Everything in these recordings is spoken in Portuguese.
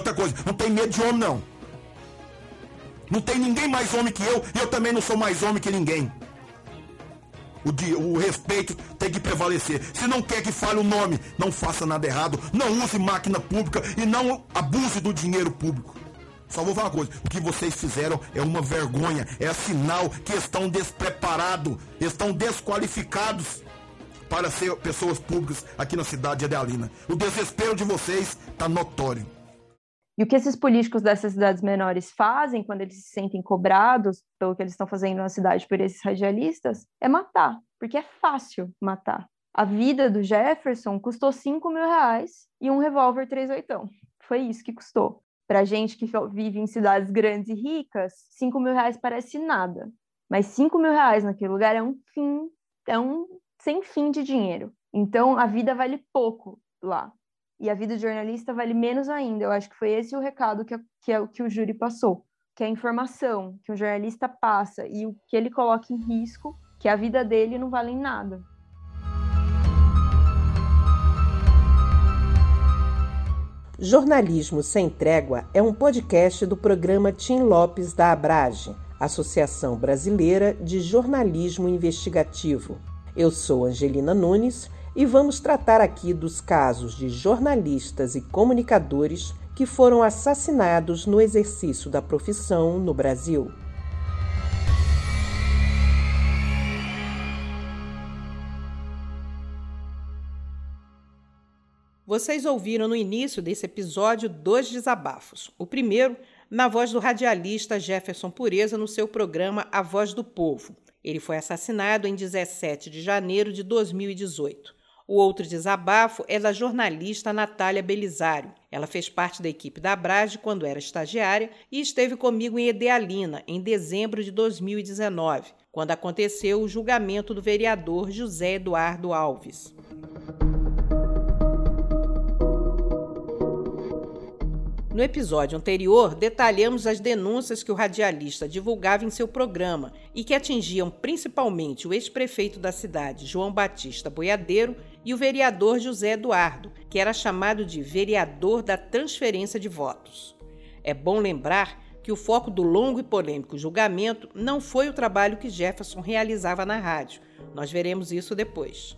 outra coisa, não tem medo de homem, não. Não tem ninguém mais homem que eu, e eu também não sou mais homem que ninguém. O, de, o respeito tem que prevalecer. Se não quer que fale o nome, não faça nada errado. Não use máquina pública e não abuse do dinheiro público. Só vou falar uma coisa: o que vocês fizeram é uma vergonha, é sinal que estão despreparados, estão desqualificados para ser pessoas públicas aqui na cidade de Adealina. O desespero de vocês está notório. E o que esses políticos dessas cidades menores fazem quando eles se sentem cobrados pelo que eles estão fazendo na cidade por esses radialistas é matar, porque é fácil matar. A vida do Jefferson custou 5 mil reais e um revólver 38. Foi isso que custou. Para gente que vive em cidades grandes e ricas, 5 mil reais parece nada. Mas 5 mil reais naquele lugar é um fim, é um sem fim de dinheiro. Então a vida vale pouco lá e a vida de jornalista vale menos ainda. Eu acho que foi esse o recado que, que, é, que o júri passou, que a informação que o jornalista passa e o que ele coloca em risco, que a vida dele não vale nada. Jornalismo Sem Trégua é um podcast do programa Tim Lopes da Abrage, Associação Brasileira de Jornalismo Investigativo. Eu sou Angelina Nunes e vamos tratar aqui dos casos de jornalistas e comunicadores que foram assassinados no exercício da profissão no Brasil. Vocês ouviram no início desse episódio dois desabafos. O primeiro, na voz do radialista Jefferson Pureza no seu programa A Voz do Povo. Ele foi assassinado em 17 de janeiro de 2018. O outro desabafo é da jornalista Natália Belisário. Ela fez parte da equipe da Abrage quando era estagiária e esteve comigo em Edealina, em dezembro de 2019, quando aconteceu o julgamento do vereador José Eduardo Alves. No episódio anterior, detalhamos as denúncias que o radialista divulgava em seu programa e que atingiam principalmente o ex-prefeito da cidade, João Batista Boiadeiro, e o vereador José Eduardo, que era chamado de vereador da transferência de votos. É bom lembrar que o foco do longo e polêmico julgamento não foi o trabalho que Jefferson realizava na rádio. Nós veremos isso depois.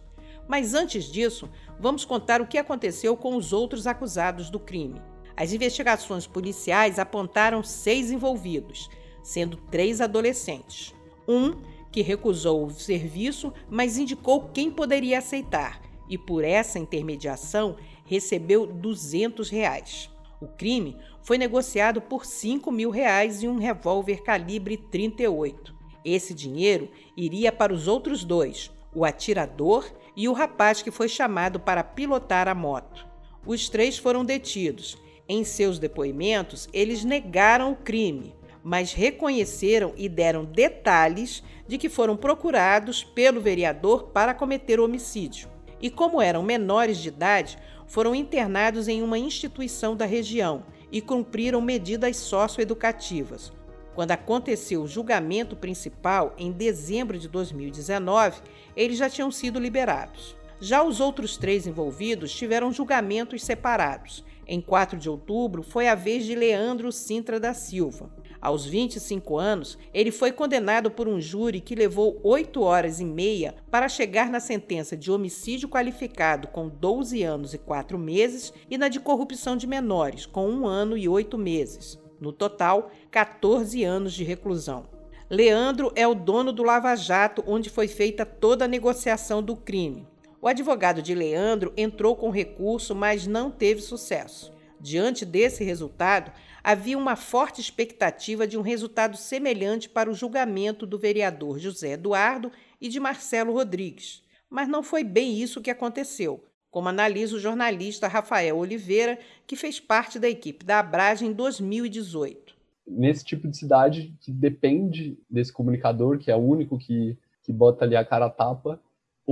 Mas antes disso, vamos contar o que aconteceu com os outros acusados do crime. As investigações policiais apontaram seis envolvidos, sendo três adolescentes. Um que recusou o serviço, mas indicou quem poderia aceitar e, por essa intermediação, recebeu 200 reais. O crime foi negociado por 5 mil reais e um revólver calibre 38. Esse dinheiro iria para os outros dois, o atirador e o rapaz que foi chamado para pilotar a moto. Os três foram detidos em seus depoimentos, eles negaram o crime, mas reconheceram e deram detalhes de que foram procurados pelo vereador para cometer o homicídio. E como eram menores de idade, foram internados em uma instituição da região e cumpriram medidas socioeducativas. Quando aconteceu o julgamento principal, em dezembro de 2019, eles já tinham sido liberados. Já os outros três envolvidos tiveram julgamentos separados em 4 de outubro, foi a vez de Leandro Sintra da Silva. Aos 25 anos, ele foi condenado por um júri que levou 8 horas e meia para chegar na sentença de homicídio qualificado com 12 anos e 4 meses e na de corrupção de menores com 1 ano e 8 meses. No total, 14 anos de reclusão. Leandro é o dono do Lava Jato, onde foi feita toda a negociação do crime. O advogado de Leandro entrou com recurso, mas não teve sucesso. Diante desse resultado, havia uma forte expectativa de um resultado semelhante para o julgamento do vereador José Eduardo e de Marcelo Rodrigues. Mas não foi bem isso que aconteceu, como analisa o jornalista Rafael Oliveira, que fez parte da equipe da Abrage em 2018. Nesse tipo de cidade que depende desse comunicador, que é o único que, que bota ali a cara a tapa,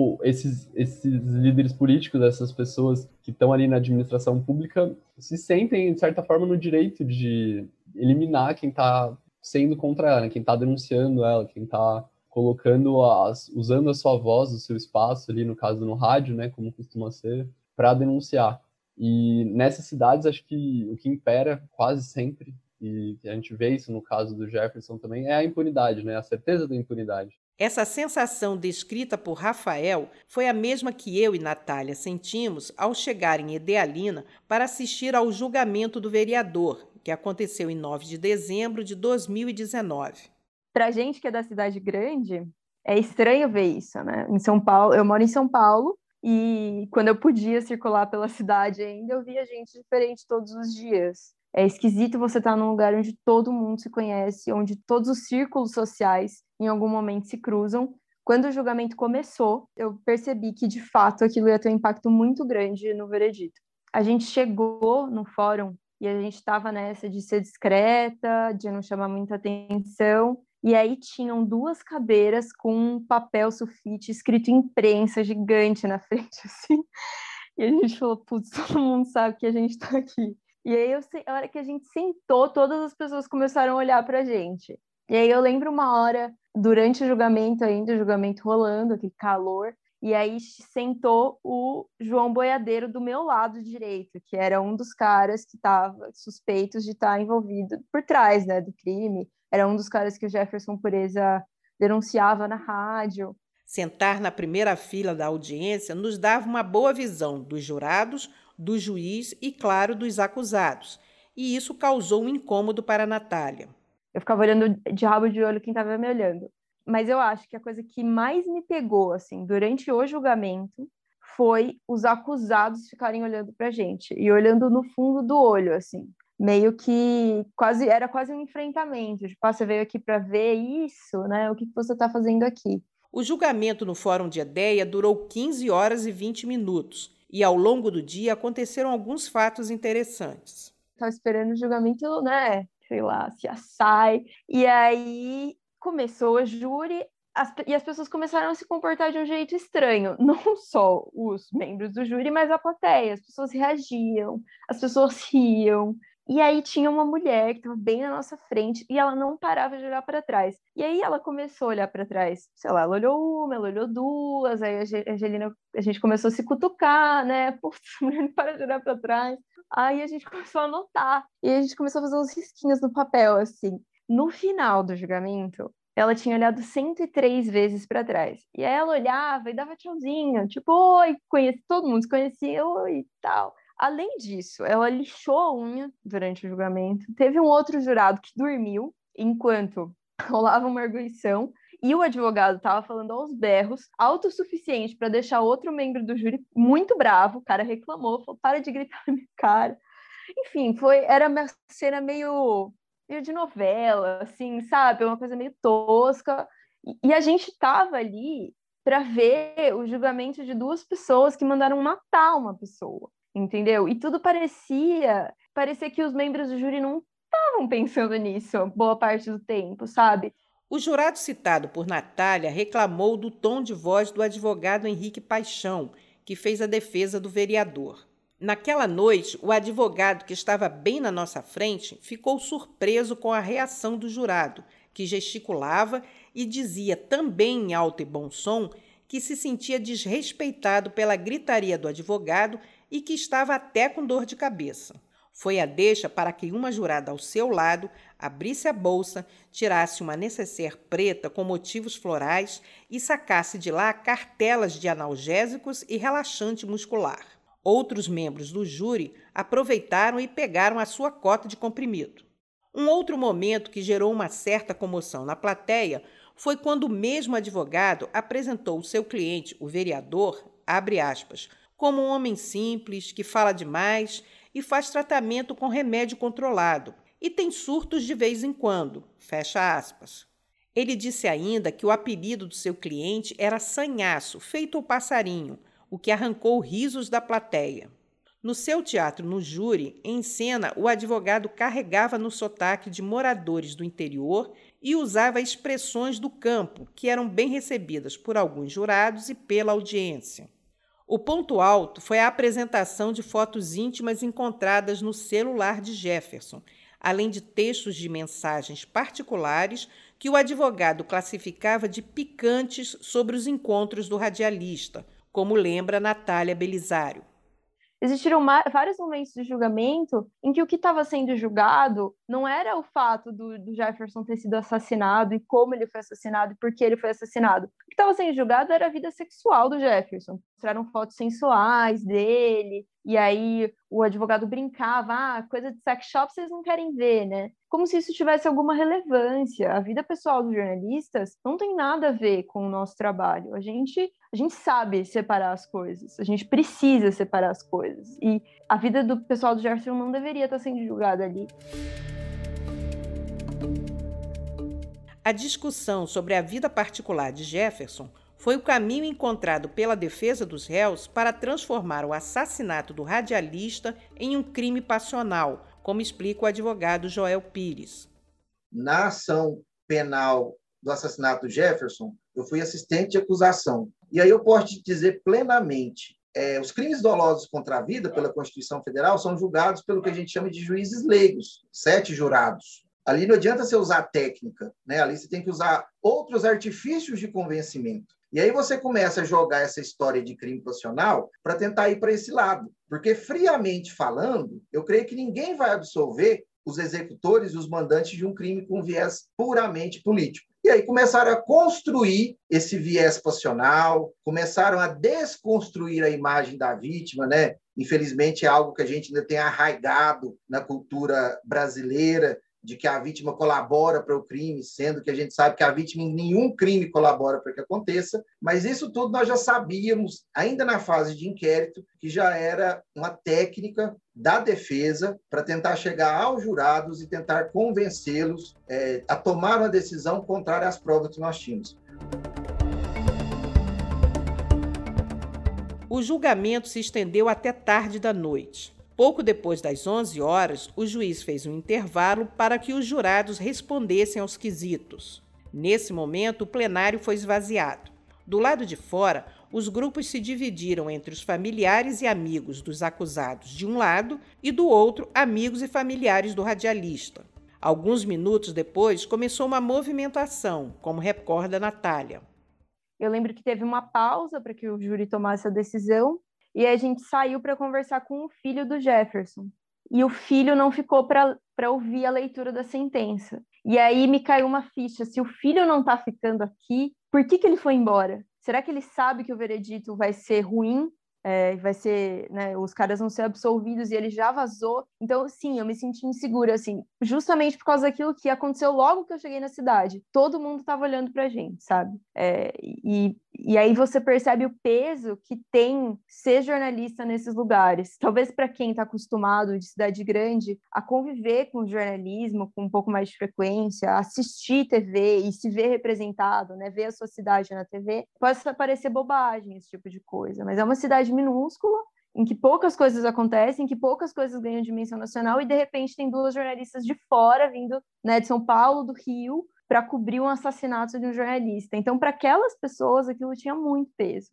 o, esses, esses líderes políticos, essas pessoas que estão ali na administração pública, se sentem, de certa forma, no direito de eliminar quem está sendo contra ela, né? quem está denunciando ela, quem está colocando, as, usando a sua voz, o seu espaço ali, no caso no rádio, né, como costuma ser, para denunciar. E nessas cidades, acho que o que impera quase sempre, e a gente vê isso no caso do Jefferson também, é a impunidade, né? a certeza da impunidade. Essa sensação descrita por Rafael foi a mesma que eu e Natália sentimos ao chegar em Edealina para assistir ao julgamento do vereador, que aconteceu em 9 de dezembro de 2019. Para gente que é da cidade grande, é estranho ver isso, né? Em São Paulo, eu moro em São Paulo e quando eu podia circular pela cidade ainda, eu via gente diferente todos os dias. É esquisito você estar num lugar onde todo mundo se conhece, onde todos os círculos sociais em algum momento se cruzam. Quando o julgamento começou, eu percebi que de fato aquilo ia ter um impacto muito grande no veredito. A gente chegou no fórum e a gente estava nessa de ser discreta, de não chamar muita atenção. E aí tinham duas cadeiras com um papel sulfite escrito imprensa gigante na frente, assim. E a gente falou, putz, todo mundo sabe que a gente está aqui. E aí, eu, a hora que a gente sentou, todas as pessoas começaram a olhar para a gente. E aí eu lembro uma hora, durante o julgamento ainda, o julgamento rolando, aquele calor, e aí sentou o João Boiadeiro do meu lado direito, que era um dos caras que estava suspeitos de estar tá envolvido por trás né, do crime. Era um dos caras que o Jefferson Pureza denunciava na rádio. Sentar na primeira fila da audiência nos dava uma boa visão dos jurados, do juiz e, claro, dos acusados. E isso causou um incômodo para a Natália. Eu ficava olhando de rabo de olho quem estava me olhando. Mas eu acho que a coisa que mais me pegou, assim, durante o julgamento, foi os acusados ficarem olhando para gente e olhando no fundo do olho, assim, meio que quase era quase um enfrentamento. Tipo, ah, você veio aqui para ver isso, né? O que você está fazendo aqui? O julgamento no Fórum de Edeia durou 15 horas e 20 minutos e ao longo do dia aconteceram alguns fatos interessantes. Estava esperando o julgamento, né? Sei lá, se assai. E aí começou a júri as, e as pessoas começaram a se comportar de um jeito estranho. Não só os membros do júri, mas a plateia. As pessoas reagiam, as pessoas riam. E aí tinha uma mulher que estava bem na nossa frente e ela não parava de olhar para trás. E aí ela começou a olhar para trás. Sei lá, ela olhou uma, ela olhou duas, aí a Angelina, a gente começou a se cutucar, né? Putz, a mulher não para de olhar para trás. Aí a gente começou a anotar. E a gente começou a fazer uns risquinhos no papel, assim. No final do julgamento, ela tinha olhado 103 vezes para trás. E aí ela olhava e dava tchauzinho, tipo, oi, conheci, todo mundo se conhecia, oi tal. Além disso, ela lixou a unha durante o julgamento. Teve um outro jurado que dormiu enquanto rolava uma arguição e o advogado estava falando aos berros, alto o suficiente para deixar outro membro do júri muito bravo. O cara reclamou, falou: para de gritar na minha cara. Enfim, foi, era uma cena meio, meio de novela, assim, sabe? Uma coisa meio tosca. E, e a gente estava ali para ver o julgamento de duas pessoas que mandaram matar uma pessoa entendeu? E tudo parecia, parecia que os membros do júri não estavam pensando nisso boa parte do tempo, sabe? O jurado citado por Natália reclamou do tom de voz do advogado Henrique Paixão, que fez a defesa do vereador. Naquela noite, o advogado que estava bem na nossa frente ficou surpreso com a reação do jurado, que gesticulava e dizia também em alto e bom som que se sentia desrespeitado pela gritaria do advogado e que estava até com dor de cabeça. Foi a deixa para que uma jurada ao seu lado abrisse a bolsa, tirasse uma necessaire preta com motivos florais e sacasse de lá cartelas de analgésicos e relaxante muscular. Outros membros do júri aproveitaram e pegaram a sua cota de comprimido. Um outro momento que gerou uma certa comoção na plateia foi quando o mesmo advogado apresentou o seu cliente, o vereador, abre aspas, como um homem simples que fala demais e faz tratamento com remédio controlado e tem surtos de vez em quando. Fecha aspas. Ele disse ainda que o apelido do seu cliente era Sanhaço, feito ao passarinho, o que arrancou risos da plateia. No seu teatro no júri, em cena, o advogado carregava no sotaque de moradores do interior e usava expressões do campo, que eram bem recebidas por alguns jurados e pela audiência. O ponto alto foi a apresentação de fotos íntimas encontradas no celular de Jefferson, além de textos de mensagens particulares que o advogado classificava de picantes sobre os encontros do radialista, como lembra Natália Belisário. Existiram vários momentos de julgamento em que o que estava sendo julgado não era o fato do, do, Jefferson ter sido assassinado e como ele foi assassinado e por que ele foi assassinado. O que estava sendo julgado era a vida sexual do Jefferson. Mostraram fotos sensuais dele, e aí o advogado brincava, ah, coisa de sex shop vocês não querem ver, né? Como se isso tivesse alguma relevância. A vida pessoal dos jornalistas não tem nada a ver com o nosso trabalho. A gente, a gente sabe separar as coisas, a gente precisa separar as coisas. E a vida do pessoal do Jefferson não deveria estar sendo julgada ali. A discussão sobre a vida particular de Jefferson foi o caminho encontrado pela defesa dos réus para transformar o assassinato do radialista em um crime passional, como explica o advogado Joel Pires. Na ação penal do assassinato Jefferson, eu fui assistente de acusação. E aí eu posso te dizer plenamente, é, os crimes dolosos contra a vida, pela Constituição Federal, são julgados pelo que a gente chama de juízes leigos, sete jurados. Ali não adianta você usar técnica, né? ali você tem que usar outros artifícios de convencimento. E aí você começa a jogar essa história de crime passional para tentar ir para esse lado. Porque, friamente falando, eu creio que ninguém vai absolver os executores, os mandantes de um crime com viés puramente político. E aí começaram a construir esse viés passional, começaram a desconstruir a imagem da vítima, né? Infelizmente é algo que a gente ainda tem arraigado na cultura brasileira, de que a vítima colabora para o crime, sendo que a gente sabe que a vítima em nenhum crime colabora para que aconteça, mas isso tudo nós já sabíamos, ainda na fase de inquérito, que já era uma técnica da defesa para tentar chegar aos jurados e tentar convencê-los é, a tomar uma decisão contrária às provas que nós tínhamos. O julgamento se estendeu até tarde da noite. Pouco depois das 11 horas, o juiz fez um intervalo para que os jurados respondessem aos quesitos. Nesse momento, o plenário foi esvaziado. Do lado de fora, os grupos se dividiram entre os familiares e amigos dos acusados de um lado e do outro, amigos e familiares do radialista. Alguns minutos depois, começou uma movimentação, como recorda Natália. Eu lembro que teve uma pausa para que o júri tomasse a decisão e a gente saiu para conversar com o filho do Jefferson. E o filho não ficou para ouvir a leitura da sentença. E aí me caiu uma ficha: se o filho não está ficando aqui, por que, que ele foi embora? Será que ele sabe que o veredito vai ser ruim é, vai ser, né, os caras vão ser absolvidos e ele já vazou. Então, sim, eu me senti insegura, assim, justamente por causa daquilo que aconteceu logo que eu cheguei na cidade. Todo mundo tava olhando pra gente, sabe? É, e, e aí você percebe o peso que tem ser jornalista nesses lugares. Talvez para quem está acostumado de cidade grande a conviver com jornalismo com um pouco mais de frequência, assistir TV e se ver representado, né, ver a sua cidade na TV, possa parecer bobagem esse tipo de coisa, mas é uma cidade minúscula em que poucas coisas acontecem, em que poucas coisas ganham dimensão nacional e de repente tem duas jornalistas de fora vindo, né, de São Paulo, do Rio, para cobrir um assassinato de um jornalista. Então, para aquelas pessoas, aquilo tinha muito peso.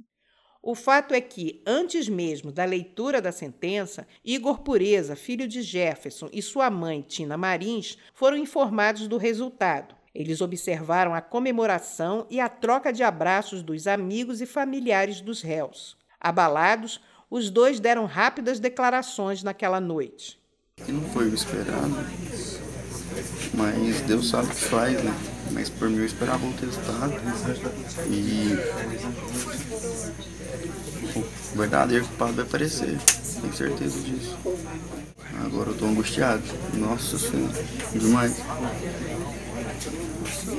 O fato é que, antes mesmo da leitura da sentença, Igor Pureza, filho de Jefferson, e sua mãe, Tina Marins, foram informados do resultado. Eles observaram a comemoração e a troca de abraços dos amigos e familiares dos réus. Abalados, os dois deram rápidas declarações naquela noite. Não foi o esperado. Mas Deus sabe o que faz, né? Mas por mim eu esperava o resultado. E o verdadeiro culpado vai aparecer. Tenho certeza disso. Agora eu tô angustiado. Nossa senhora. Demais.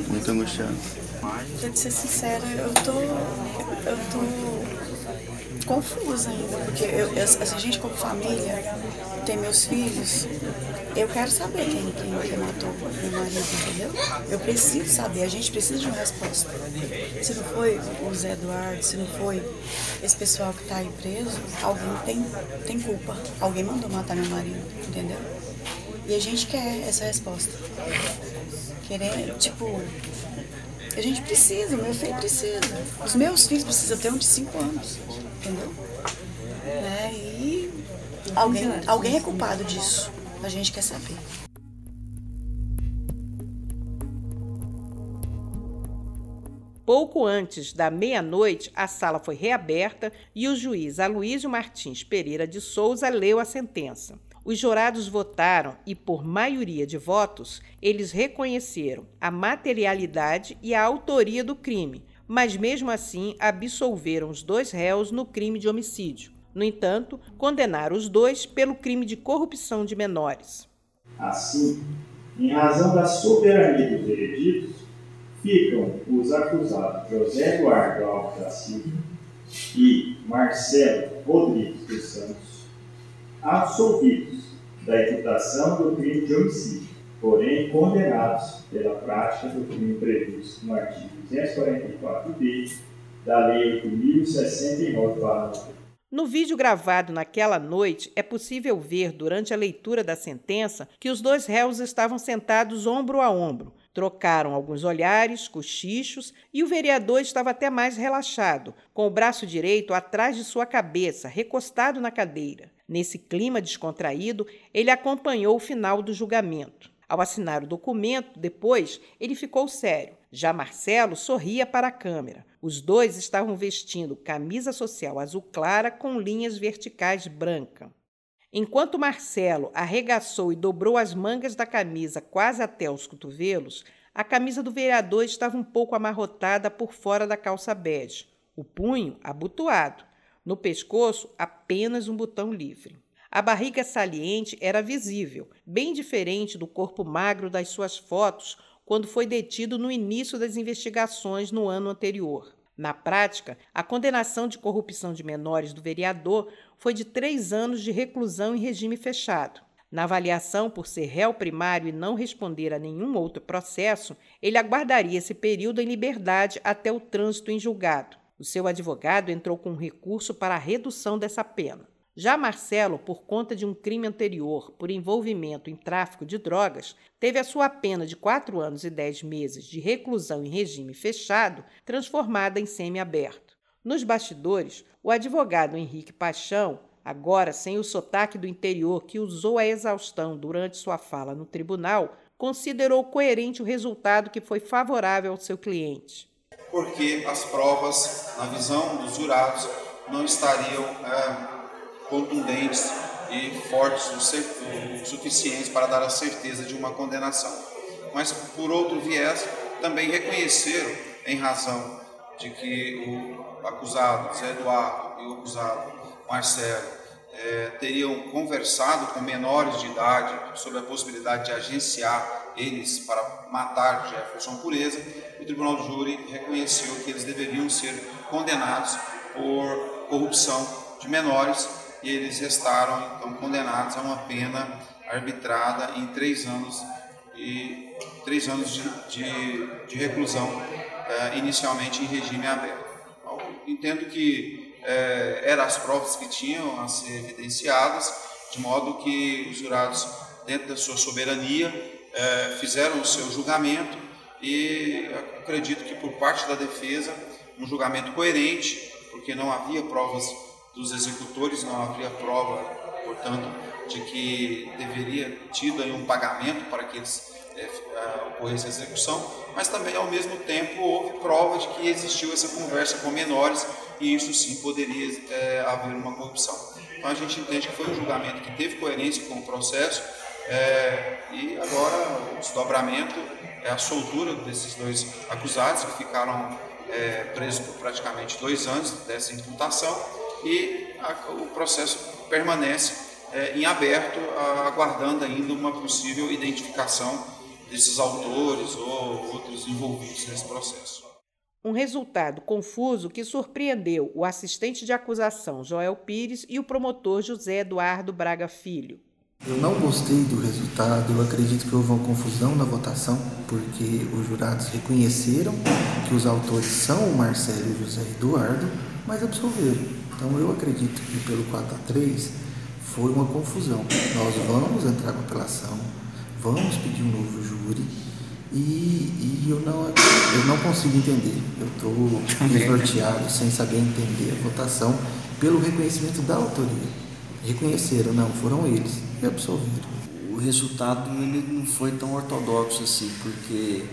Muito angustiado. Pra ser sincera, eu tô. Eu tô confusa ainda, porque eu, eu, a gente como família tem meus filhos, eu quero saber quem, quem, quem matou meu marido, entendeu? Eu preciso saber, a gente precisa de uma resposta. Se não foi o Zé Eduardo, se não foi esse pessoal que está aí preso, alguém tem, tem culpa. Alguém mandou matar meu marido, entendeu? E a gente quer essa resposta. Querer, tipo, a gente precisa, meu filho precisa. Os meus filhos precisam ter um de 5 anos, entendeu? Né? E alguém, alguém é culpado disso. A gente quer saber. Pouco antes da meia-noite, a sala foi reaberta e o juiz Aloísio Martins Pereira de Souza leu a sentença. Os jurados votaram e, por maioria de votos, eles reconheceram a materialidade e a autoria do crime, mas mesmo assim absolveram os dois réus no crime de homicídio. No entanto, condenaram os dois pelo crime de corrupção de menores. Assim, em razão da soberania dos vereditos, ficam os acusados José Eduardo Alves da Silva e Marcelo Rodrigues dos Santos absolvidos da imputação do crime de homicídio, porém condenados pela prática do crime previsto no artigo 244b da Lei 8.069 no vídeo gravado naquela noite, é possível ver, durante a leitura da sentença, que os dois réus estavam sentados ombro a ombro. Trocaram alguns olhares, cochichos, e o vereador estava até mais relaxado, com o braço direito atrás de sua cabeça, recostado na cadeira. Nesse clima descontraído, ele acompanhou o final do julgamento. Ao assinar o documento, depois, ele ficou sério. Já Marcelo sorria para a câmera. Os dois estavam vestindo camisa social azul clara com linhas verticais branca. Enquanto Marcelo arregaçou e dobrou as mangas da camisa quase até os cotovelos, a camisa do vereador estava um pouco amarrotada por fora da calça bege, o punho abotoado. No pescoço, apenas um botão livre. A barriga saliente era visível, bem diferente do corpo magro das suas fotos quando foi detido no início das investigações no ano anterior. Na prática, a condenação de corrupção de menores do vereador foi de três anos de reclusão em regime fechado. Na avaliação por ser réu primário e não responder a nenhum outro processo, ele aguardaria esse período em liberdade até o trânsito em julgado. O seu advogado entrou com um recurso para a redução dessa pena. Já Marcelo, por conta de um crime anterior por envolvimento em tráfico de drogas, teve a sua pena de quatro anos e dez meses de reclusão em regime fechado transformada em semiaberto. Nos bastidores, o advogado Henrique Paixão, agora sem o sotaque do interior que usou a exaustão durante sua fala no tribunal, considerou coerente o resultado que foi favorável ao seu cliente. Porque as provas, na visão dos jurados, não estariam. É contundentes e fortes o suficientes para dar a certeza de uma condenação. Mas, por outro viés, também reconheceram, em razão de que o acusado Zé Eduardo e o acusado Marcelo é, teriam conversado com menores de idade sobre a possibilidade de agenciar eles para matar Jefferson Pureza, o Tribunal do Júri reconheceu que eles deveriam ser condenados por corrupção de menores e eles restaram então condenados a uma pena arbitrada em três anos e três anos de, de, de reclusão eh, inicialmente em regime aberto. Então, entendo que eh, eram as provas que tinham a ser evidenciadas, de modo que os jurados, dentro da sua soberania, eh, fizeram o seu julgamento e acredito que por parte da defesa um julgamento coerente, porque não havia provas dos executores, não havia prova, portanto, de que deveria tido aí um pagamento para que eles é, ocorresse a execução, mas também ao mesmo tempo houve prova de que existiu essa conversa com menores e isso sim poderia é, haver uma corrupção. Então a gente entende que foi um julgamento que teve coerência com o processo é, e agora o desdobramento é a soltura desses dois acusados que ficaram é, presos por praticamente dois anos dessa imputação e a, o processo permanece é, em aberto, a, aguardando ainda uma possível identificação desses autores ou outros envolvidos nesse processo. Um resultado confuso que surpreendeu o assistente de acusação Joel Pires e o promotor José Eduardo Braga Filho. Eu não gostei do resultado, eu acredito que houve uma confusão na votação, porque os jurados reconheceram que os autores são o Marcelo e o José Eduardo, mas absolveram. Então eu acredito que pelo 4 a 3 foi uma confusão. Nós vamos entrar com apelação, vamos pedir um novo júri e, e eu, não, eu não consigo entender. Eu estou desnorteado sem saber entender a votação pelo reconhecimento da autoria. Reconheceram, não, foram eles e absolveram. O resultado ele não foi tão ortodoxo assim, porque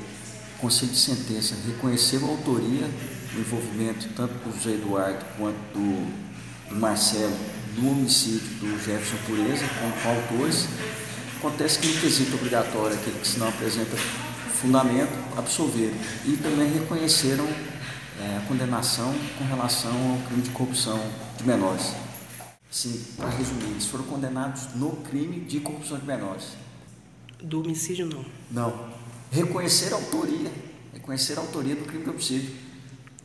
Conselho de sentença reconheceu a autoria, o envolvimento tanto do José Eduardo quanto do, do Marcelo no homicídio do Jefferson Pureza com autores. Acontece que no quesito obrigatório, aquele que se não apresenta fundamento, absolveram. E também reconheceram é, a condenação com relação ao crime de corrupção de menores. Sim, para resumir, eles foram condenados no crime de corrupção de menores. Do homicídio, não? Não. Reconhecer a autoria. Reconhecer a autoria do crime de homicídio.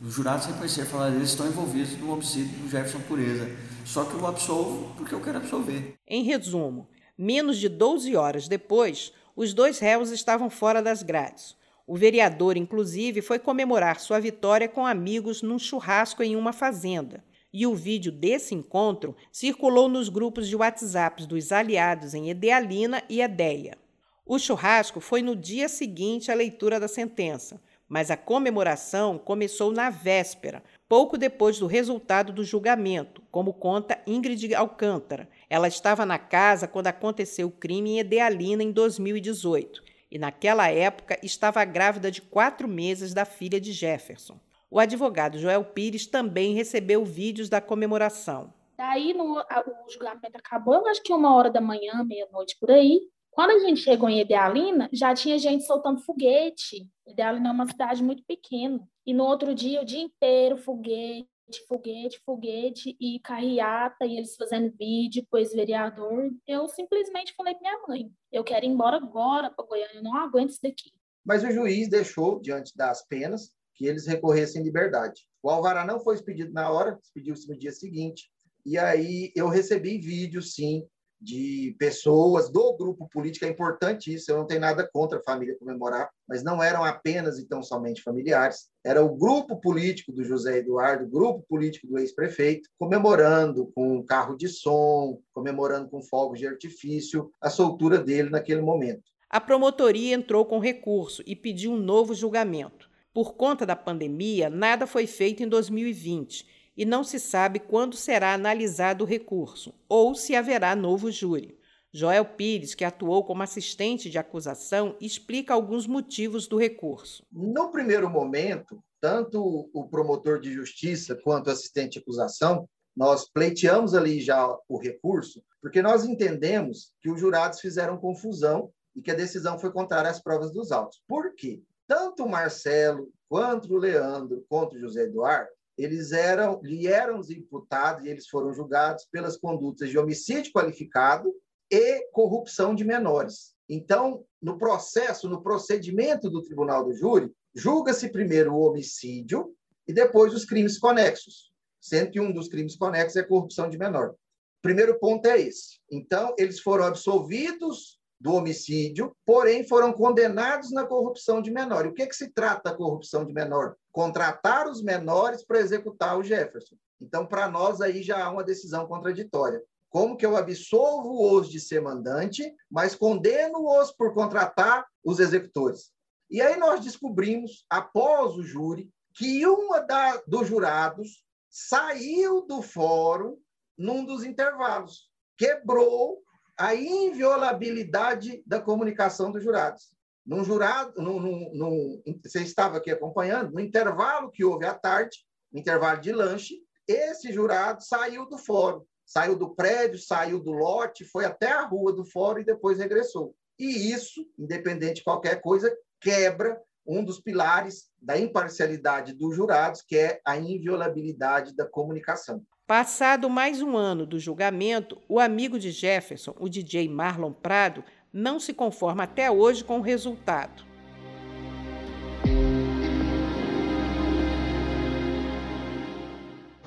Os jurados reconheceram, falaram, eles estão envolvidos no homicídio do Jefferson Pureza. Só que eu absolvo porque eu quero absolver. Em resumo, menos de 12 horas depois, os dois réus estavam fora das grades. O vereador, inclusive, foi comemorar sua vitória com amigos num churrasco em uma fazenda. E o vídeo desse encontro circulou nos grupos de WhatsApp dos aliados em Edealina e Edéia. O churrasco foi no dia seguinte à leitura da sentença, mas a comemoração começou na véspera, pouco depois do resultado do julgamento, como conta Ingrid Alcântara. Ela estava na casa quando aconteceu o crime em Edealina em 2018 e, naquela época, estava grávida de quatro meses da filha de Jefferson. O advogado Joel Pires também recebeu vídeos da comemoração. Daí no, o julgamento acabou, acho que uma hora da manhã, meia-noite por aí. Quando a gente chegou em Idealina, já tinha gente soltando foguete. Idealina é uma cidade muito pequena. E no outro dia, o dia inteiro, foguete, foguete, foguete e carreata, e eles fazendo vídeo esse vereador. Eu simplesmente falei para minha mãe: eu quero ir embora agora para Goiânia, eu não aguento isso daqui. Mas o juiz deixou, diante das penas, que eles recorressem em liberdade. O alvará não foi expedido na hora, expediu-se no dia seguinte. E aí eu recebi vídeo, sim, de pessoas do grupo político, é importante isso, eu não tenho nada contra a família comemorar, mas não eram apenas e tão somente familiares, era o grupo político do José Eduardo, o grupo político do ex-prefeito, comemorando com carro de som, comemorando com fogos de artifício a soltura dele naquele momento. A promotoria entrou com recurso e pediu um novo julgamento. Por conta da pandemia, nada foi feito em 2020 e não se sabe quando será analisado o recurso ou se haverá novo júri. Joel Pires, que atuou como assistente de acusação, explica alguns motivos do recurso. No primeiro momento, tanto o promotor de justiça quanto o assistente de acusação, nós pleiteamos ali já o recurso, porque nós entendemos que os jurados fizeram confusão e que a decisão foi contrária às provas dos autos. Por quê? Tanto o Marcelo, quanto o Leandro, quanto o José Eduardo, eles eram, lhe eram imputados e eles foram julgados pelas condutas de homicídio qualificado e corrupção de menores. Então, no processo, no procedimento do Tribunal do Júri, julga-se primeiro o homicídio e depois os crimes conexos, sendo que um dos crimes conexos é corrupção de menor. Primeiro ponto é esse. Então, eles foram absolvidos do homicídio, porém foram condenados na corrupção de menor. E o que, que se trata da corrupção de menor? Contratar os menores para executar o Jefferson. Então, para nós, aí já há uma decisão contraditória. Como que eu absolvo-os de ser mandante, mas condeno-os por contratar os executores? E aí nós descobrimos, após o júri, que uma da, dos jurados saiu do fórum num dos intervalos, quebrou a inviolabilidade da comunicação dos jurados. Num jurado, num, num, num, você estava aqui acompanhando, no intervalo que houve à tarde, intervalo de lanche, esse jurado saiu do fórum, saiu do prédio, saiu do lote, foi até a rua do fórum e depois regressou. E isso, independente de qualquer coisa, quebra um dos pilares da imparcialidade dos jurados, que é a inviolabilidade da comunicação. Passado mais um ano do julgamento, o amigo de Jefferson, o DJ Marlon Prado, não se conforma até hoje com o resultado.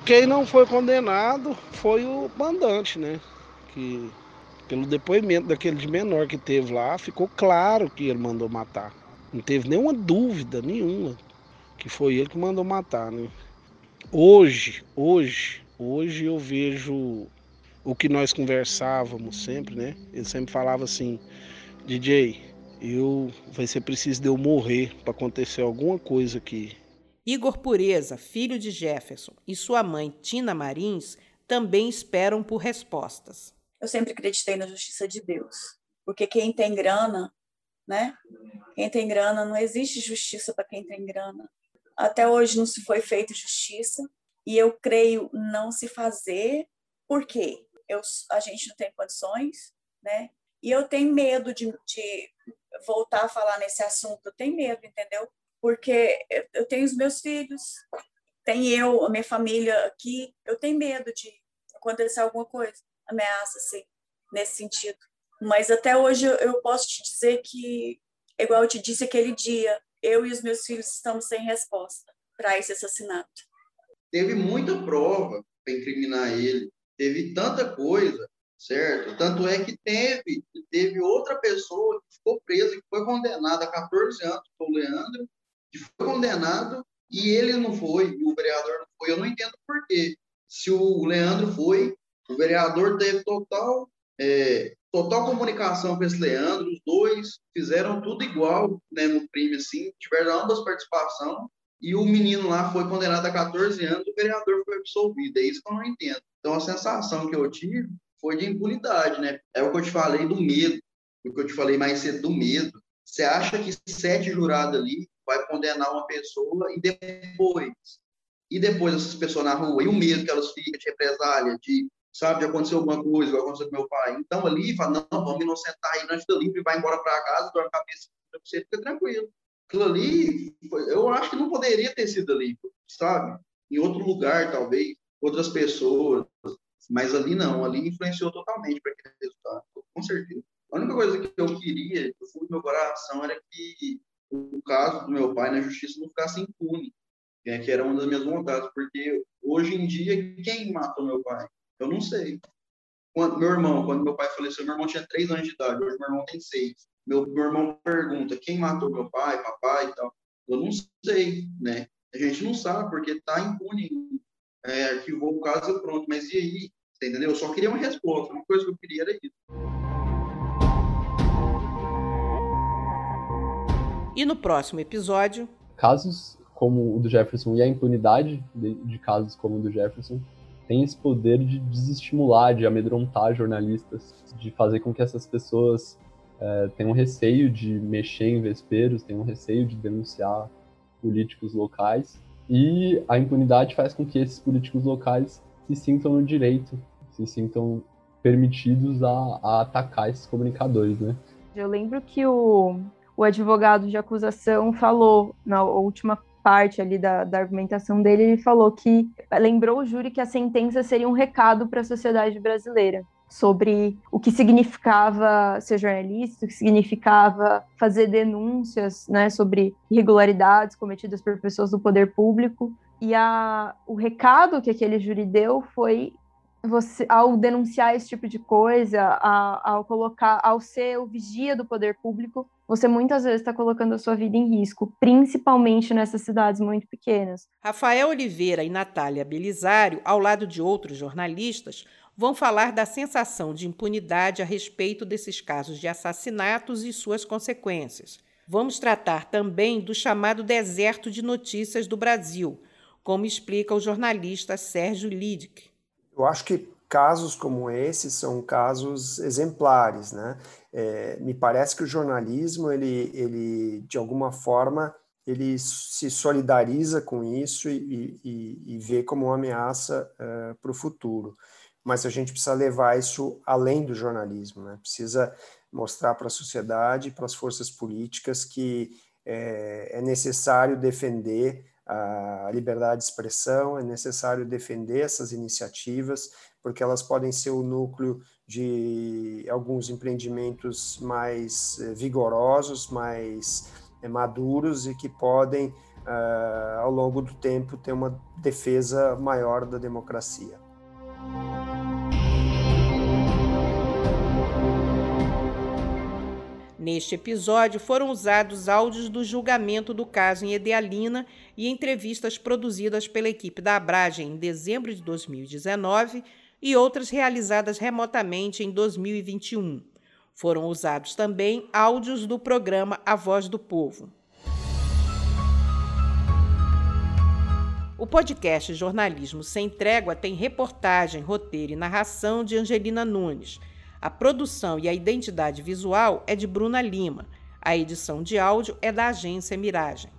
Quem não foi condenado foi o mandante, né? Que pelo depoimento daquele de menor que teve lá, ficou claro que ele mandou matar. Não teve nenhuma dúvida nenhuma que foi ele que mandou matar, né? Hoje, hoje, Hoje eu vejo o que nós conversávamos sempre, né? Ele sempre falava assim, DJ, eu vai ser preciso de eu morrer para acontecer alguma coisa aqui. Igor Pureza, filho de Jefferson, e sua mãe Tina Marins também esperam por respostas. Eu sempre acreditei na justiça de Deus, porque quem tem grana né? Quem tem grana, não existe justiça para quem tem grana. Até hoje não se foi feita justiça e eu creio não se fazer, porque eu, a gente não tem condições, né? E eu tenho medo de, de voltar a falar nesse assunto, eu tenho medo, entendeu? Porque eu tenho os meus filhos, tem eu, a minha família aqui, eu tenho medo de acontecer alguma coisa, ameaça, assim, nesse sentido. Mas até hoje eu posso te dizer que, igual eu te disse aquele dia, eu e os meus filhos estamos sem resposta para esse assassinato. Teve muita prova para incriminar ele, teve tanta coisa, certo? Tanto é que teve, teve outra pessoa que ficou presa, que foi condenada a 14 anos, o Leandro, que foi condenado e ele não foi, o vereador não foi. Eu não entendo por quê. Se o Leandro foi, o vereador teve total é, total comunicação com esse Leandro, os dois fizeram tudo igual né, no crime, assim, tiveram ambas participação, e o menino lá foi condenado a 14 anos, o vereador foi absolvido, é isso que eu não entendo. Então a sensação que eu tive foi de impunidade, né? É o que eu te falei do medo, o que eu te falei mais cedo do medo. Você acha que sete jurados ali vai condenar uma pessoa e depois e depois essas pessoas na rua, e o medo que elas ficam de represália, de sabe, de acontecer alguma coisa, igual aconteceu com meu pai. Então, ali, fala, não, vamos inocentar aí antes da limpa e vai embora para casa, dorme a cabeça, você fica tranquilo. Aquilo ali, eu acho que não poderia ter sido ali, sabe? Em outro lugar, talvez, outras pessoas, mas ali não, ali influenciou totalmente para aquele resultado, com certeza. A única coisa que eu queria, do fundo do meu coração, era que o caso do meu pai na justiça não ficasse impune, né, que era uma das minhas vontades, porque hoje em dia, quem matou meu pai? Eu não sei. Quando, meu irmão, quando meu pai faleceu, meu irmão tinha três anos de idade, hoje meu irmão tem seis. Meu, meu irmão pergunta quem matou meu pai, papai e tal. Eu não sei, né? A gente não sabe, porque está impune. É, arquivou o caso e pronto. Mas e aí? Você entendeu? Eu só queria uma resposta. Uma coisa que eu queria era isso. E no próximo episódio. Casos como o do Jefferson e a impunidade de, de casos como o do Jefferson tem esse poder de desestimular, de amedrontar jornalistas, de fazer com que essas pessoas é, tenham receio de mexer em vesperos, tenham receio de denunciar políticos locais. E a impunidade faz com que esses políticos locais se sintam no direito, se sintam permitidos a, a atacar esses comunicadores, né? Eu lembro que o, o advogado de acusação falou na última parte ali da, da argumentação dele, ele falou que lembrou o júri que a sentença seria um recado para a sociedade brasileira sobre o que significava ser jornalista, o que significava fazer denúncias né, sobre irregularidades cometidas por pessoas do poder público. E a, o recado que aquele júri deu foi você, ao denunciar esse tipo de coisa, a, ao colocar, ao ser o vigia do poder público, você muitas vezes está colocando a sua vida em risco, principalmente nessas cidades muito pequenas. Rafael Oliveira e Natália Belisário, ao lado de outros jornalistas, vão falar da sensação de impunidade a respeito desses casos de assassinatos e suas consequências. Vamos tratar também do chamado deserto de notícias do Brasil, como explica o jornalista Sérgio Lidic. Eu acho que casos como esse são casos exemplares, né? É, me parece que o jornalismo, ele, ele de alguma forma, ele se solidariza com isso e, e, e vê como uma ameaça uh, para o futuro. Mas a gente precisa levar isso além do jornalismo, né? Precisa mostrar para a sociedade, para as forças políticas que é, é necessário defender a liberdade de expressão, é necessário defender essas iniciativas, porque elas podem ser o núcleo de alguns empreendimentos mais eh, vigorosos, mais eh, maduros e que podem, uh, ao longo do tempo, ter uma defesa maior da democracia. Neste episódio foram usados áudios do julgamento do caso em Edealina e entrevistas produzidas pela equipe da Abragem em dezembro de 2019 e outras realizadas remotamente em 2021. Foram usados também áudios do programa A Voz do Povo. O podcast Jornalismo Sem Trégua tem reportagem, roteiro e narração de Angelina Nunes. A produção e a identidade visual é de Bruna Lima. A edição de áudio é da agência Miragem.